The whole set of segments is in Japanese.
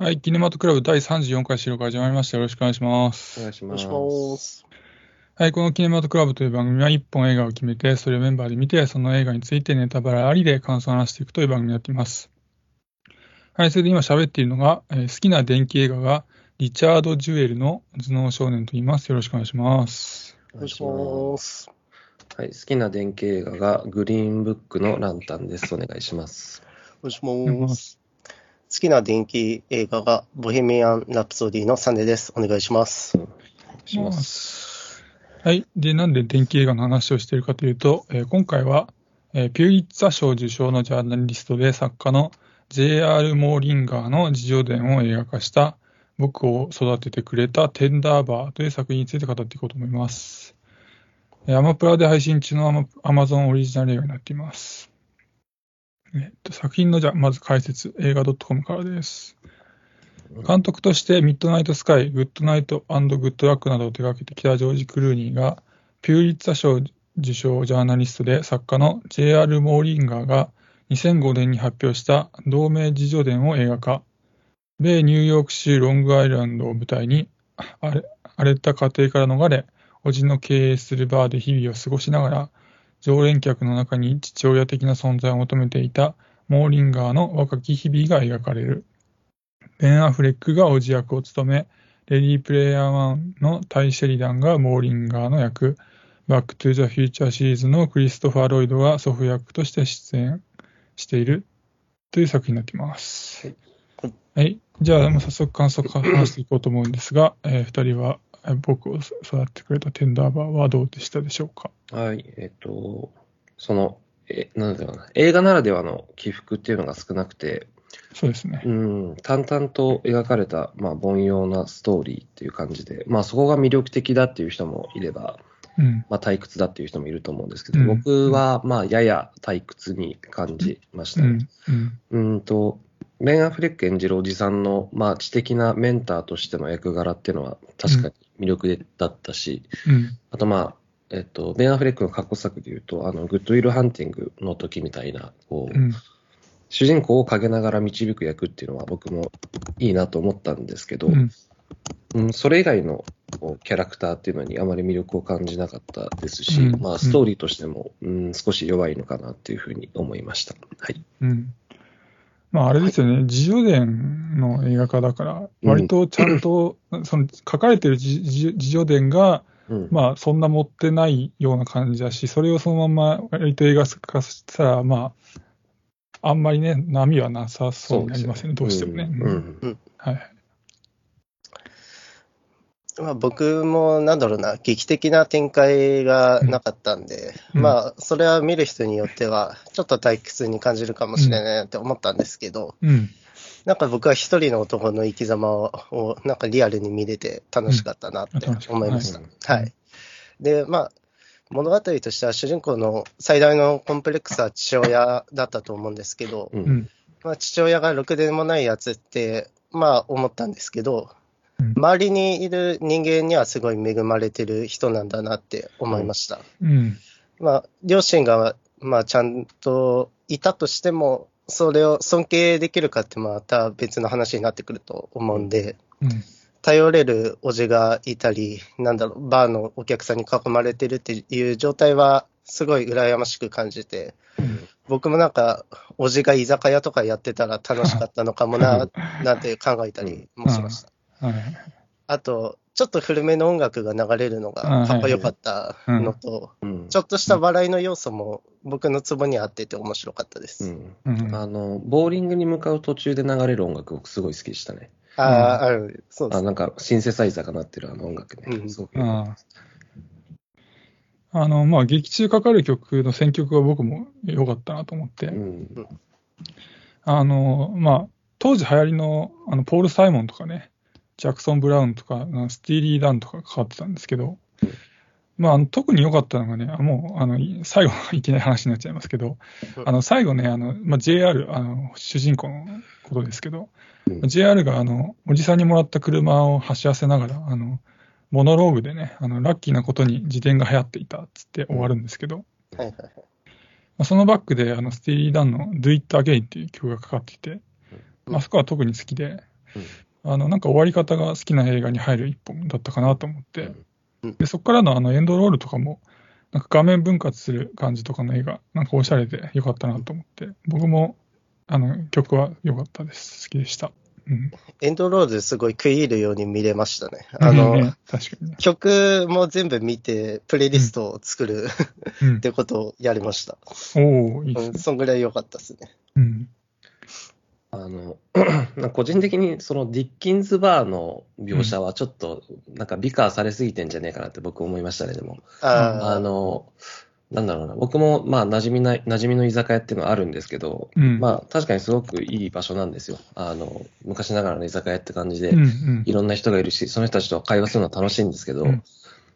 はい、キネマトクラブ第34回収録始まりました。よろしくお願いします。お願いしお願います。します。はい、このキネマトクラブという番組は1本映画を決めて、それをメンバーで見て、その映画についてネタバラありで感想を話していくという番組になっています。はい、それで今喋っているのが、えー好きな電気映画がリチャード・ジュエルの頭脳少年と言います。よろしくお願いします。お願いします。はい、好きな電気映画がグリーンブックのランタンです。お願いします。お願いしお願いしま。す。好きな伝記映画がボヘミアン・ラプソディのサンデーです。お願いします。します。はい。で、なんで伝記映画の話をしているかというと、えー今回は、えーピューリッツァ賞受賞のジャーナリストで作家の J.R. モーリンガーの自叙伝を映画化した僕を育ててくれたテンダーバーという作品について語っていこうと思います。アマプラで配信中のアマアマゾンオリジナル映画になっています。えっと、作品のじゃまず解説、映画 .com からです。監督としてミッドナイトスカイ、グッドナイトグッドラックなどを手掛けてきたジョージ・クルーニーが、ピューリッツァ賞受賞ジャーナリストで作家の J.R. モーリンガーが2005年に発表した同名自叙伝を映画化。米ニューヨーク州ロングアイランドを舞台に、荒れ荒れた家庭から逃れ、叔父の経営するバーで日々を過ごしながら、常連客の中に父親的な存在を求めていたモーリンガーの若き日々が描かれる。ベン・アフレックが叔父役を務め、レディープレイヤー1のタイ・シェリダンがモーリンガーの役、バック・トゥ・ザ・フューチャーシリーズのクリストファー・ロイドが祖父役として出演しているという作品になっています。はい。はい。じゃあ、早速感想を話していこうと思うんですが、えー二人はえー僕を育ててくれたテンダーバーはどうでしたでしょうか？はい、えっと、その、え、なんだろうな、映画ならではの起伏っていうのが少なくて、そうですね。うん、淡々と描かれた、まあ、凡庸なストーリーっていう感じで、まあ、そこが魅力的だっていう人もいれば、うん。まあ、退屈だっていう人もいると思うんですけど、うん僕は、まあ、やや退屈に感じましたね。うん。うん。うんと、ベン・アフレック演じるおじさんの、まあ、知的なメンターとしての役柄っていうのは確かに魅力だったし、うん。あとまあ、えっと、ベン・アフレックの過去作で言うと、あの、グッドウィル・ハンティングの時みたいな、こう、うん。主人公を陰ながら導く役っていうのは僕もいいなと思ったんですけど、うん。うん、それ以外のこうキャラクターっていうのにあまり魅力を感じなかったですし、うんまあ、ストーリーとしても、うん、少し弱いのかなっていうふうに思いました。はい。うん。まあ、あれですよね、自叙伝の映画化だから、割とちゃんと、その書かれてる自叙伝が、うん。まあ、そんな持ってないような感じだし、それをそのまま割と映画化したら、まあ、あんまりね、波はなさそうになりますよね、どうしてもね。はい。まあ、僕も、なんだろうな、劇的な展開がなかったんで、うんまあ、それは見る人によっては、ちょっと退屈に感じるかもしれないなって思ったんですけど、うん。なんか僕は一人の男の生き様を、なんかリアルに見れて楽しかったなって思いました。うんはい。で、まあ、物語としては主人公の最大のコンプレックスは父親だったと思うんですけど。まあ、父親がろくでもないやつって、まあ思ったんですけど、うん周りにいる人間にはすごい恵まれてる人なんだなって思いました。うん。まあ、両親が、まあ、ちゃんといたとしても、それを尊敬できるかってまた別の話になってくると思うんで、うん。頼れるおじがいたり、なんだろう、バーのお客さんに囲まれてるっていう状態は、すごい羨ましく感じて、僕もなんか、おじが居酒屋とかやってたら楽しかったのかもな、なんて考えたりもしました。はい。あと、ちょっと古めの音楽が流れるのがかっこよかったのと、うんちょっとした笑いの要素も僕のツボに合ってて面白かったでうす。んうん。あの、ボーリングに向かう途中で流れる音楽、僕すごい好きでしたね。ああ、ある、そうですあ、なんか、シンセサイザーが鳴ってるあの音楽ね。うんすごくああの、まあ、劇中かかる曲の選曲が僕も良かったなと思って、うん。あの、まあ、当時流行りの、あの、ポール・サイモンとかね、ジャクソン・ブラウンとか、あのスティーリー・ダンとかかかってたんですけど、まあ特に良かったのがね、あもう、あの、い最後、いきなり話になっちゃいますけど、うん。あの、最後ね、あの、まあ、JR、あの、主人公のことですけど、うん。JR が、あの、おじさんにもらった車を走らせながら、あの、モノローグでね、あの、ラッキーなことに自転が流行っていたっつって終わるんですけど、はいはいはい。まあ、そのバックで、あの、スティーリー・ダンの Do It Again っていう曲がかかっていて、まあ、そこは特に好きで、あの、なんか終わり方が好きな映画に入る一本だったかなと思って、うんで、そこからのあのエンドロールとかも、なんか画面分割する感じとかの映画、なんかおしゃれで良かったなと思って、僕も、あの、曲は良かったです。好きでした。うん。エンドロールすごい食い入るように見れましたね。あの。曲も全部見て、プレイリストを作るうんっ。てことをやりました。おおいいね。そんぐらい良かったですね。うん。あの、個人的にそのディッキンズバーの描写はちょっとなんか美化されすぎてんじゃねえかなって僕思いましたね、でも。ああの、なんだろうな、僕もまあ馴染みない、馴染みの居酒屋っていうのはあるんですけど、うん。まあ確かにすごくいい場所なんですよ。あの、昔ながらの居酒屋って感じで、うんうんいろんな人がいるし、その人たちと会話するのは楽しいんですけど、うん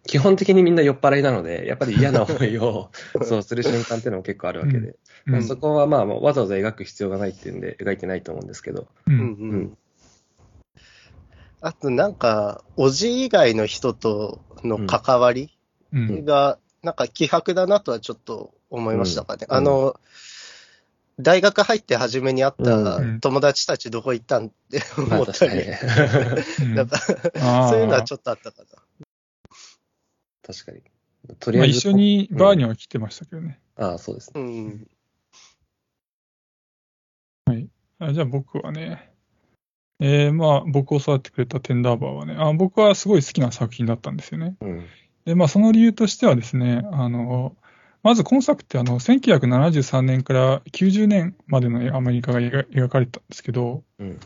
基本的にみんな酔っ払いなので、やっぱり嫌な思いを そうする瞬間っていうのも結構あるわけで、うん。まあそこはまあわざわざ描く必要がないっていうんで描いてないと思うんですけど、ううんん。うん。あとなんか、おじ以外の人との関わりうん。が、なんか希薄だなとはちょっと思いましたかね。うん。あの、大学入って初めに会ったうん。友達たちどこ行ったんってま思ったり、そういうのはちょっとあったかな。確かに。とりまあ、あえず。一緒にバーには来てましたけどね。ああ、そうですね。うん。あじゃあ僕はね、えーまあ僕を育ててくれたテンダーバーはね、あ僕はすごい好きな作品だったんですよね。うん。で、まあその理由としてはですね、あの、まず今作ってあの1973年から90年までのアメリカが描描かれてたんですけど、うん。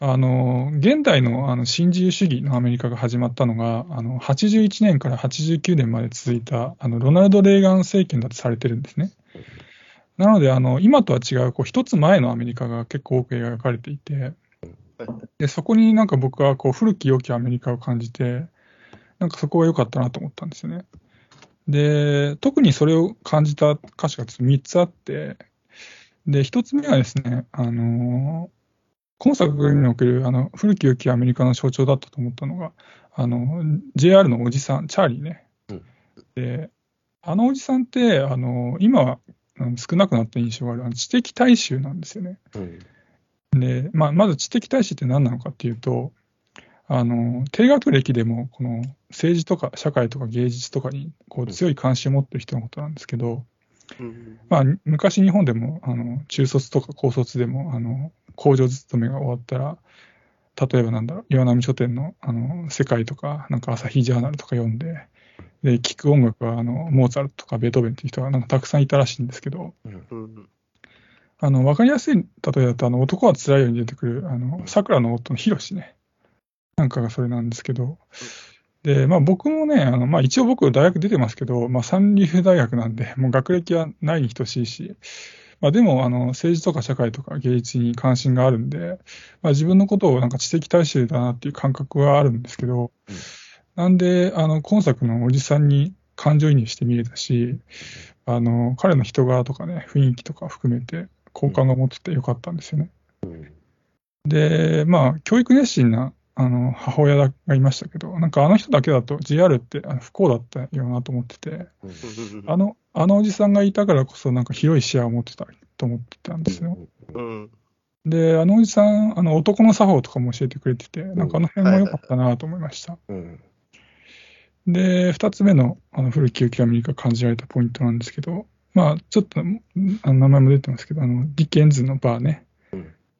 あの、現代のあの新自由主義のアメリカが始まったのが、あの、81年から89年まで続いた、あの、ロナルド・レーガン政権だとされてるんですね。なので、あの、今とは違う、こう、一つ前のアメリカが結構多く描かれていて、で、そこになんか僕はこう、古き良きアメリカを感じて、なんかそこが良かったなと思ったんですよね。で、特にそれを感じた歌詞が3つあって、で、1つ目はですね、あの今作におけるあの古き良きアメリカの象徴だったと思ったのが、あの JR のおじさん、チャーリーね。うんで、あのおじさんって、あの今はうん少なくなった印象があるあの知的大衆なんですよね。うん。で、まあ、まず知的大衆って何なのかっていうと、あの低学歴でもこの政治とか社会とか芸術とかにこう強い関心を持ってる人のことなんですけど、うんまあ、昔日本でもあの中卒とか高卒でもあの工場勤めが終わったら例えばなんだろう岩波書店のあの世界とかなんか朝日ジャーナルとか読んでで聴く音楽はあのモーツァルトとかベートーベンっていう人がなんかたくさんいたらしいんですけどうん。うんあの分かりやすい例えだとあの男はつらいように出てくるあの桜の夫のヒロシねなんかがそれなんですけどで、まあ、僕もねあの、まあ、一応僕大学出てますけど、まあ、三流大学なんでもう学歴はないに等しいしまあ、でもあの政治とか社会とか芸術に関心があるんで、まあ、自分のことをなんか知的大衆だなっていう感覚はあるんですけど、うんなんであの今作のおじさんに感情移入して見れたしあの彼の人柄とかね雰囲気とか含めて好感が持っててよかったんですよね。うん。でまあ教育熱心なあの母親がいましたけどなんかあの人だけだと JR ってあの不幸だったよなと思っててうんあのあのおじさんがいたからこそなんか広い視野を持ってたと思ってたんですよ。うんで、あのおじさん、あの男の作法とかも教えてくれてて、なんかあの辺も良かったなと思いました。うん。で、二つ目のあの古き良きアメリカ感じられたポイントなんですけど、まあ、ちょっとんあの名前も出てますけど、あのディケンズのバーね。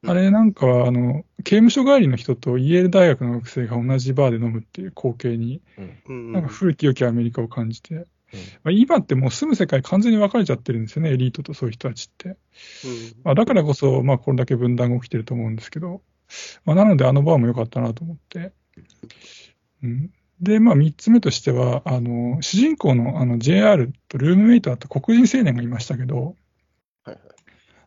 うん。あれなんかはあの、刑務所帰りの人とイェール大学の学生が同じバーで飲むっていう光景に、うん。なんか古き良きアメリカを感じて、まあ、今ってもう住む世界完全に分かれちゃってるんですよね、エリートとそういう人たちって。まあ、だからこそ、まあ、これだけ分断が起きてると思うんですけど、まあ、なので、あのバーも良かったなと思って。うん、で、まあ、3つ目としては、あの主人公のあの JR とルームメイトだった黒人青年がいましたけど、はいはい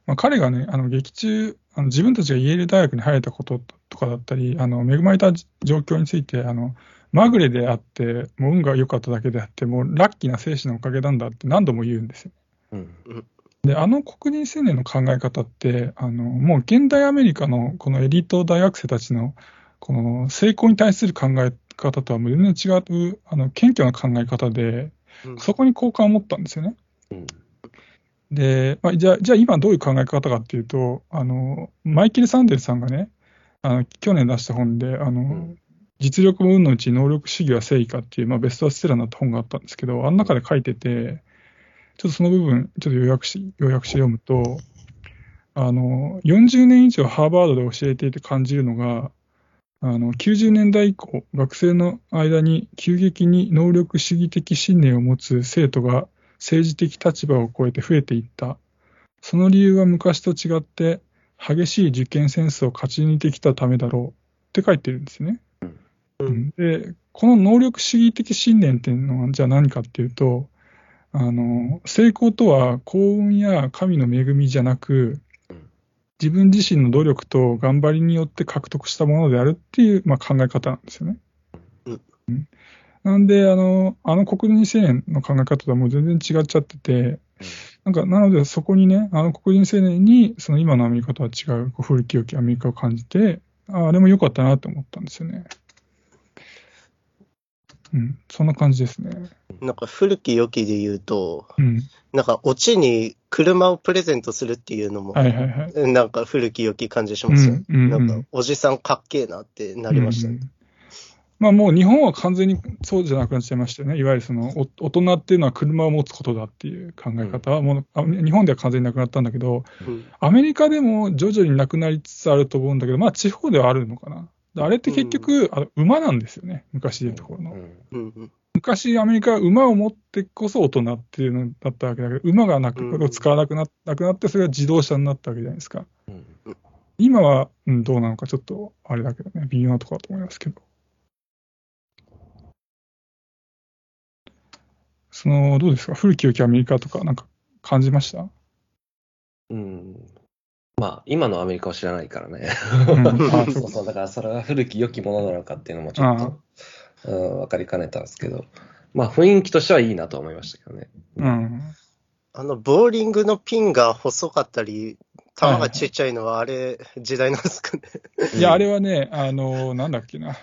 まあ、彼がね、あの劇中あの、自分たちがイェール大学に入れたこととかだったり、あの恵まれた状況について、あのまぐれであって、もう運が良かっただけであって、もうラッキーな生死のおかげなんだって何度も言うんですよ。うん。で、あの黒人青年の考え方って、あの、もう現代アメリカのこのエリート大学生たちの、この成功に対する考え方とは全然違う、あの、謙虚な考え方で、うんそこに好感を持ったんですよね。うん。で、まあ、じゃあ、じゃあ今どういう考え方かっていうと、あの、マイケル・サンデルさんがね、あの去年出した本で、あの、ん。実力も運のうち能力主義は正義かっていう、まあ、ベストセラーになった本があったんですけど、あの中で書いてて、ちょっとその部分、ちょっと要約し、要約して読むと、あの、40年以上ハーバードで教えていて感じるのが、あの、90年代以降、学生の間に急激に能力主義的信念を持つ生徒が政治的立場を超えて増えていった。その理由は昔と違って、激しい受験戦争を勝ち抜いてきたためだろうって書いてるんですね。うんで、この能力主義的信念っていうのは、じゃあ何かっていうと、あの、成功とは幸運や神の恵みじゃなくうん、自分自身の努力と頑張りによって獲得したものであるっていう、まあ、考え方なんですよね。うんうんなんで、あの、あの国人青年の考え方とはもう全然違っちゃってて、なんか、なのでそこにね、あの黒人青年に、その今のアメリカとは違う、こう古き良きアメリカを感じて、ああれも良かったなと思ったんですよね。うん、そんな感じですね。なんか古き良きで言うと、うん、なんかオチに車をプレゼントするっていうのも、はいはいはい。なんか古き良き感じしますよ。うんうんうんなんかおじさんかっけえなってなりましたね。うんまあもう日本は完全にそうじゃなくなっちゃいましたよね。いわゆるそのお大人っていうのは車を持つことだっていう考え方はもう、あ日本では完全になくなったんだけど、うんアメリカでも徐々になくなりつつあると思うんだけど、まあ地方ではあるのかな。あれって結局、あの馬なんですよね。昔でいうところの。うんうんうん昔アメリカは馬を持ってこそ大人っていうのだったわけだけど、馬がなく、うん使わなくななくなって、それが自動車になったわけじゃないですか。うん今は、うん、どうなのかちょっとあれだけどね、微妙なところだと思いますけど。その、どうですか？古き良きアメリカとかなんか感じました？うんまあ、今のアメリカを知らないからね。うん あそうそう、だからそれが古き良きものなのかっていうのもちょっと、うん、分かりかねたんですけど、まあ雰囲気としてはいいなと思いましたけどね。うん。あの、ボーリングのピンが細かったり、球がちっちゃいのはあれ、時代なんですかね。いや、あれはね、あの、なんだっけな。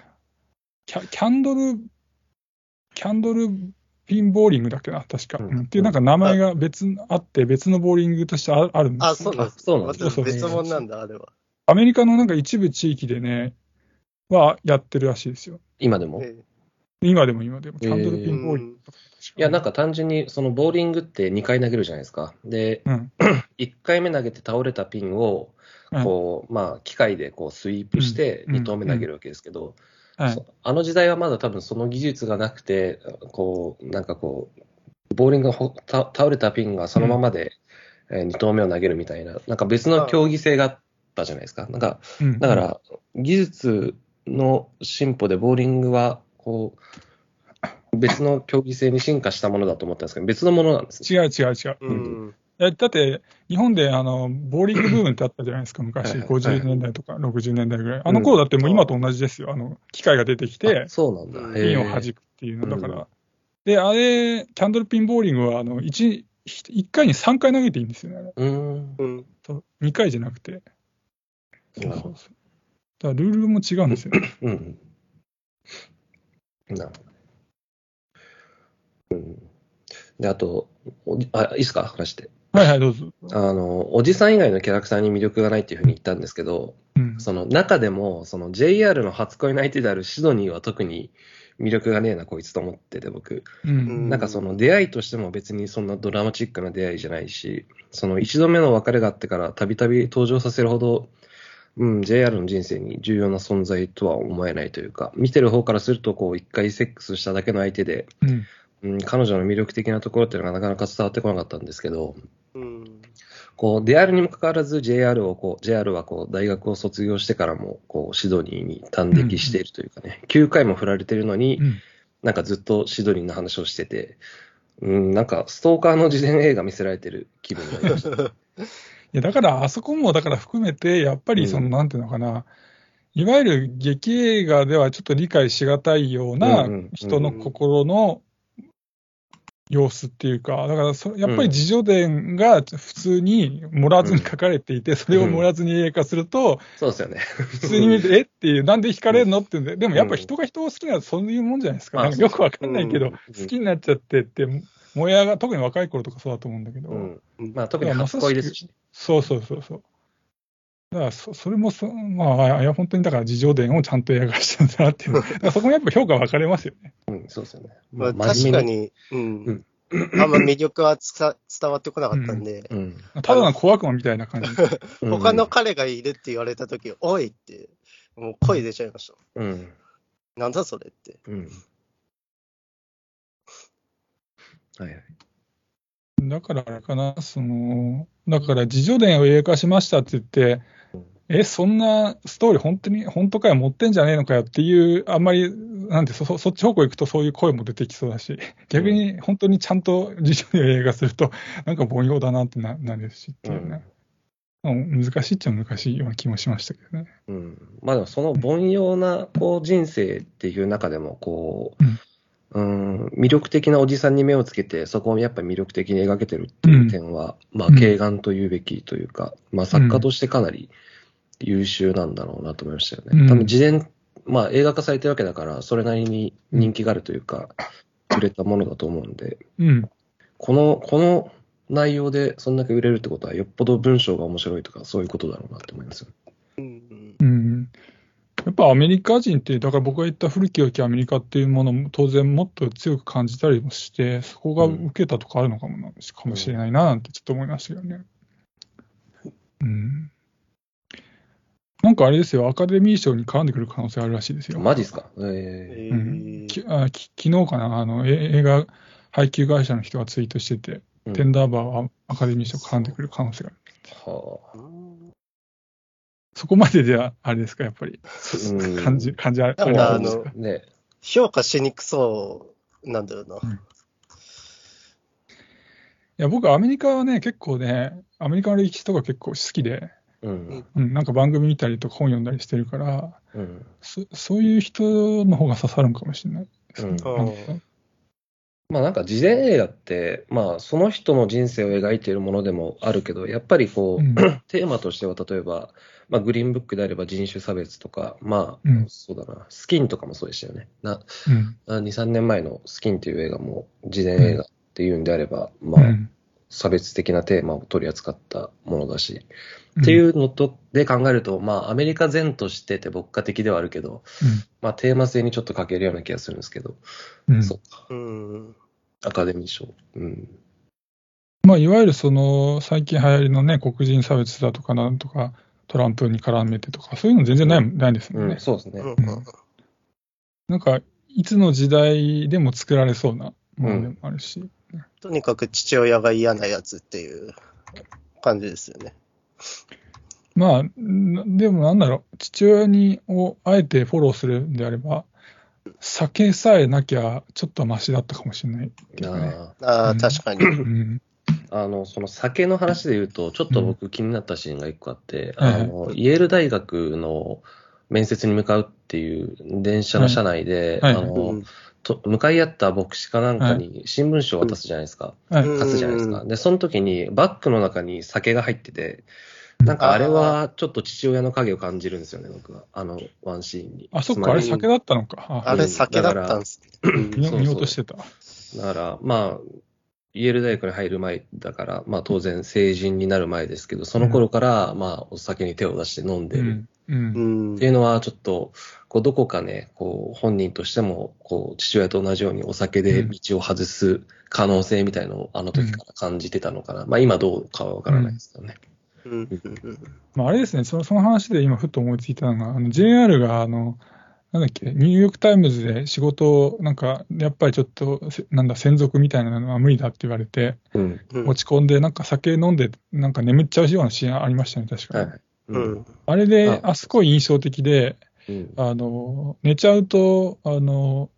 キャキャンドル、キャンドルピンボーリングだっけな、確か。うんうんっていうなんか名前が別にあって、別のボーリングとしてああるんですよあ、そうなんです。そうなんですそうそう別物なんだ、あれは。アメリカのなんか一部地域でね、はやってるらしいですよ。今でも？いえ今でも今でも、キャンドルピえンボーリングとか。や、なんか単純に、そのボーリングって2回投げるじゃないですか。で、うん。1回目投げて倒れたピンを、はいこう、まあ、機械でこうスイープしてうん2投目投げるわけですけど、はいそあの時代はまだ多分その技術がなくて、こう、なんかこう、ボーリングが倒れたピンがそのままで、え2投目を投げるみたいな、なんか別の競技性があったじゃないですか。なんか、うんだか、ら、技術の進歩でボーリングは、こう、別の競技性に進化したものだと思ったんですけど、別のものなんですね。違う違う違う。うん。いやだって、日本であのボーリングブームってあったじゃないですか、昔、はいはい50年代とか60年代ぐらい。あの頃だってもう今と同じですよ。あの機械が出てきてあ、そうなんだ。ピンを弾くっていうのだから。うんで、あれ、キャンドルピンボーリングはあの 1, 1回に3回投げていいんですよね。うーん。うん。そう2回じゃなくて。そうそうそう。だからルールも違うんですよね。うん。なるほど。うん。で、あと、おあ、いいですか？話して。はいはい、どうぞ。あの、おじさん以外のキャラクターに魅力がないっていうふうに言ったんですけど、うん。その中でも、その JR の初恋の相手であるシドニーは特に魅力がねえな、こいつと思ってて、僕。うん。なんかその出会いとしても別にそんなドラマチックな出会いじゃないし、その一度目の別れがあってからたびたび登場させるほど、うん、JR の人生に重要な存在とは思えないというか、見てる方からすると、こう、一回セックスしただけの相手で、うん。うん、彼女の魅力的なところっていうのがなかなか伝わってこなかったんですけど、うん。こう、であるにもかかわらず JR をこう、JR はこう、大学を卒業してからも、こう、シドニーに端的しているというかね、9回も振られてるのに、うん。なんかずっとシドニーの話をしてて、うん、なんかストーカーの自伝映画見せられてる気分になりました。いや、だから、あそこも、だから含めて、やっぱり、その、うん。なんていうのかな、いわゆる劇映画ではちょっと理解しがたいようなうんうん。人の心の様子っていうか、だからそ、やっぱり自叙伝が普通に盛らずに書かれていて、それを盛らずに映画化すると、そうですよね。普通に見て、え？っていう、なんで惹かれるの？ってんで、でもやっぱ人が人を好きなのはそういうもんじゃないですか。まあなんかよくわかんないけど、うん好きになっちゃってって、燃え上が、特に若い頃とかそうだと思うんだけど、うん。うんまあ特に初恋ですし。そうそうそうそう。だからそ、それもそ、まあ、いや、本当にだから自叙伝をちゃんと映画したんだなっていう。だからそこもやっぱ評価分かれますよね。うん、そうですよね。まあ、真確かに、うん。うんあんま魅力はつか伝わってこなかったんで、うん。ただの小悪魔みたいな感じ。うん他の彼がいるって言われたとき、おいって、もう声出ちゃいました。うん。なんだそれって。うん。はいはい。だからあれかな、その、だから自叙伝を映画化しましたって言って、え、そんなストーリー本当に、本当かよ、持ってんじゃねえのかよっていう、あんまり、なんてそ、そそっち方向行くとそういう声も出てきそうだし、逆に本当にちゃんと自叙伝を映画すると、なんか凡庸だなってななるしっていうね。うん難しいっちゃ難しいような気もしましたけどね。うん。まあでもその凡庸なこう人生っていう中でも、こう、うん、魅力的なおじさんに目をつけて、そこをやっぱり魅力的に描けてるっていう点は、まあ、うん敬眼というべきというか、まあ、作家としてかなり優秀なんだろうなと思いましたよね。うん多分、事前、まあ、映画化されてるわけだから、それなりに人気があるというか、売れたものだと思うんで、うん。この、この内容でそんだけ売れるってことは、よっぽど文章が面白いとか、そういうことだろうなって思いますよ。うんうん。やっぱアメリカ人って、だから僕が言った古き良きアメリカっていうものも当然もっと強く感じたりもして、そこが受けたとかあるのかもな、かもしれないななんてちょっと思いましたよね。うん。なんかあれですよ、アカデミー賞に絡んでくる可能性あるらしいですよ。マジっすか？ええうん、きーあき昨日かな？あの、え映画配給会社の人がツイートしてて、えうん。テンダーバーはアカデミー賞絡んでくる可能性がある。はあ。そこまでではあれですか、やっぱり。うん。感じ、感じある。あれですか？ね。評価しにくそうなんだよな。いや、僕、アメリカはね、結構ね、アメリカの歴史とか結構好きで、うん。うん、なんか番組見たりとか本読んだりしてるから、うん。そそういう人の方が刺さるんかもしれない。うん。まあなんか事前映画って、まあその人の人生を描いているものでもあるけど、やっぱりこう、うん。テーマとしては例えば、まあグリーンブックであれば人種差別とか、まあ、うん。そうだな、スキンとかもそうでしたよね。なうん。あ2、3年前のスキンという映画も事前映画っていうんであれば、まあうん差別的なテーマを取り扱ったものだし、っていうのとで考えると、まあアメリカ全としてて牧歌的ではあるけど、まあテーマ性にちょっと欠けるような気がするんですけど、うんうんそうか、うん。アカデミー賞。うん。まあ、いわゆるその最近流行りのね、黒人差別だとかなんとか、トランプに絡めてとか、そういうの全然ない,、ないですもんねうん、。そうですね。うんなんか、いつの時代でも作られそうなものでもあるし。とにかく父親が嫌なやつっていう感じですよね。まあ、んでもなんだろう、父親にをあえてフォローするんであれば、酒さえなきゃちょっとマシだったかもしれないけどね。あああ、うん確かに。うん。あの、その酒の話で言うと、ちょっと僕気になったシーンが一個あって、うんあの、イェール大学の面接に向かうっていう電車の車内で、はいはいあの、うんと向かい合った牧師かなんかに新聞紙を渡すじゃないですか。はい。うん貸すじゃないですか。で、その時にバッグの中に酒が入ってて、なんかあれはちょっと父親の影を感じるんですよね、僕は。あのワンシーンに。あ、そっか、あれ酒だったのか。ああれ酒だったんですね。見落としてた。だから、まあ、イェール大学に入る前だから、まあ当然成人になる前ですけど、その頃から、まあお酒に手を出して飲んでるうん。う。うんんっていうのはちょっと、こうどこかね、こう本人としても、こう父親と同じようにお酒で道を外す可能性みたいのをあの時から感じてたのかな。まあ今どうかはわからないですけどね。うんうんまあ、あれですね、そのその話で今、ふっと思いついたのが、あの JR があの、なんだっけ、ニューヨーク・タイムズで仕事を、なんか、やっぱりちょっと、せなんだ、専属みたいなのは無理だって言われて、うん。うん落ち込んで、なんか酒飲んで、なんか眠っちゃうようなシーンありましたね、確かに。はい。う。うんんあれで、ああすごい印象的で、うん。あの、寝ちゃうと、あの、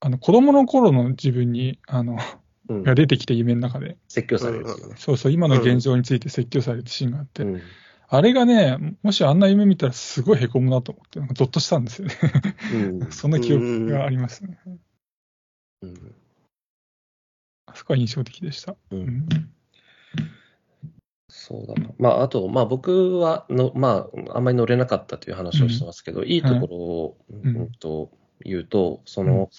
あの子供の頃の自分に、あの、うんが出てきて夢の中で、説教されるね。そうそう、今の現状について説教されるシーンがあって、うん。あれがね、もしあんな夢見たらすごい凹むなと思って、なんかゾッとしたんですよね。うん。そんな記憶がありますね。うん。あそこは印象的でした。う。うんんそうだな。まあ、あと、まあ僕はの、まあ、あんまり乗れなかったという話をしてますけど、い。いところを、うん。うんと言うと、その、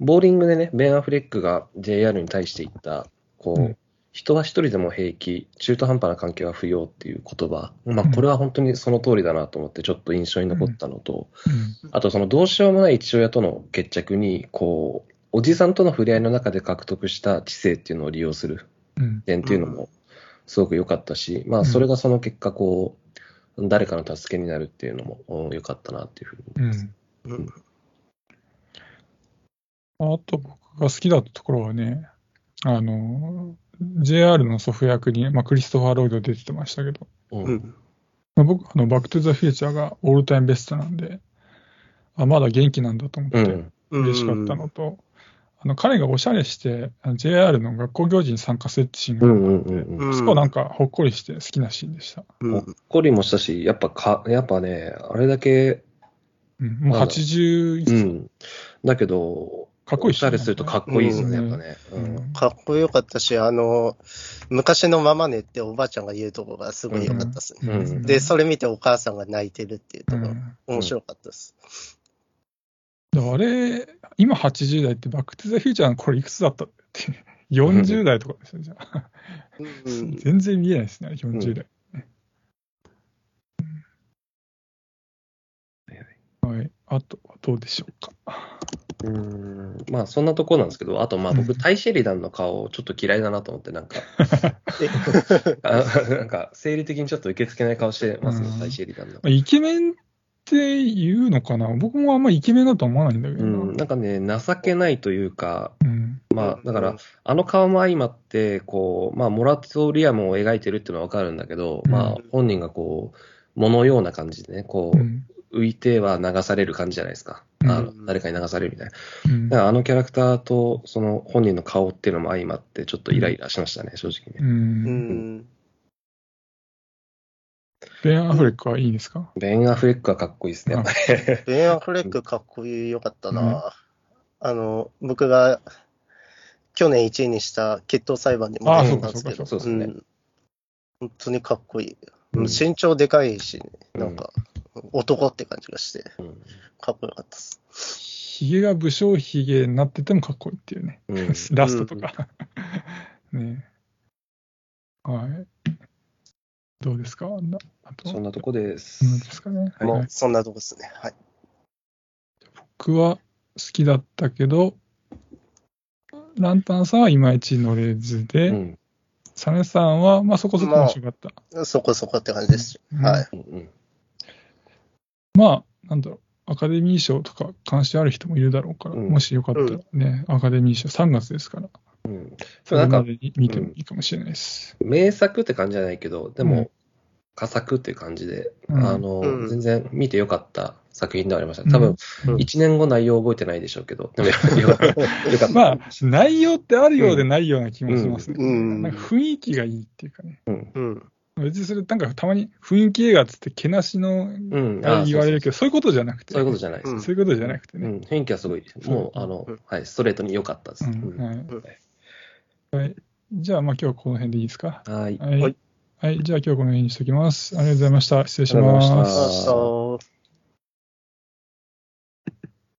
ボーリングでね、ベン・アフレックが JR に対して言った、こう、うん。人は一人でも平気、中途半端な関係は不要っていう言葉、まあ、これは本当にその通りだなと思って、ちょっと印象に残ったのと、うん。あとそのどうしようもない父親との決着に、こう、おじさんとの触れ合いの中で獲得した知性っていうのを利用するうん。点っていうのもすごく良かったし、まあ、それがその結果、こう、誰かの助けになるっていうのもうん良かったなっていうふうに思います。うん。あと僕が好きだったところはね、あの、JR の祖父役に、まあ、クリストファー・ロイド出てましたけど、うん。うん。まあ、僕、あの、バック・トゥ・ザ・フューチャーがオールタイムベストなんで、あ、まだ元気なんだと思ってうん。嬉しかったのと、あの、彼がおしゃれして、あの JR の学校行事に参加するってシーンが、うんうんうんうん。そこはなんかほっこりして好きなシーンでした。うんほっこりもしたし、やっぱか、やっぱね、あれだけ、うん、もうなんだ80いつ、うん。だけど、かっこいいおしゃれするとかっこいいですよね、うんやっぱね。かっこよかったし、あの、昔のままねっておばあちゃんが言うとこがすごい良かったですね。うんで、それ見てお母さんが泣いてるっていうところ、うん面白かったです。だからあれ、今80代ってバック・トゥ・ザ・フューチャーの頃いくつだったって、40代とかですよ、じゃ全然見えないですね、40代。はい。あとはどうでしょうか。うん。まあ、そんなところなんですけど、あと、まあ、僕、うん。タイシェリダンの顔、ちょっと嫌いだなと思って、なんか、あ なんか、生理的にちょっと受け付けない顔してますねう、ん。タイシェリダンの。イケメンって言うのかな？僕もあんまイケメンだと思わないんだけどな。うん、なんかね、情けないというか、うん。まあ、だから、あの顔も相まって、こう、まあ、モラトリアムを描いてるっていうのはわかるんだけど、うんまあ、本人がこう、物のような感じでね、こう、うん。浮いては流される感じじゃないですか。うんあの誰かに流されるみたいな。うんだからあのキャラクターと、その本人の顔っていうのも相まって、ちょっとイライラしましたね、正直う。ね。うんんベン・アフレックはいいですか？ベン・アフレックはかっこいいですね、やっぱり。ベン・アフレックかっこいいよかったな、うん。あの、僕が去年1位にした決闘裁判にもああ出てたんですけど、そうですね。ん。本当にかっこいい。うん。身長でかいし、うんなん。か、男って感じがして、うん。かっこよかったです。ヒゲが武将ヒゲになっててもかっこいいっていうね。うん。ラストとか。ね。はい。どうですか？なあと、そんなとこです。うんですかね？はいもう、そんなとこですね。はい。僕は好きだったけど、ランタンさんはいまいち乗れずで、うんサネさんは、まあそこそこ面白かった。そこそこって感じです。うんはい。まあ、なんだろう、アカデミー賞とか関心ある人もいるだろうから、うんもしよかったらね、アカデミー賞3月ですから、うんそなんか、見てもいいかもしれないです。名作って感じじゃないけど、でも、うん佳作っていう感じで、うんあの、うん全然見てよかった作品ではありました。多分、うん1年後内容覚えてないでしょうけど、でもよかった。よかった。まあ、内容ってあるようでないような気もしますね。うんなんか雰囲気がいいっていうかね。うん。うん。別にそれ、なんかたまに雰囲気映画っつって、けなしのうん。あ言われるけど、ど、そういうことじゃなくて、そういうことじゃないです。うんそういうことじゃなくてね。うん、雰囲気はすごい、もう、あのうん、はい、ストレートに良かったです。ううんんはいうんはい、じゃあ、まあ今日はこの辺でいいですか？はい。はい。はいはい、じゃあ今日はこの辺にしておきます。ありがとうございました。失礼しありがとうごまざいました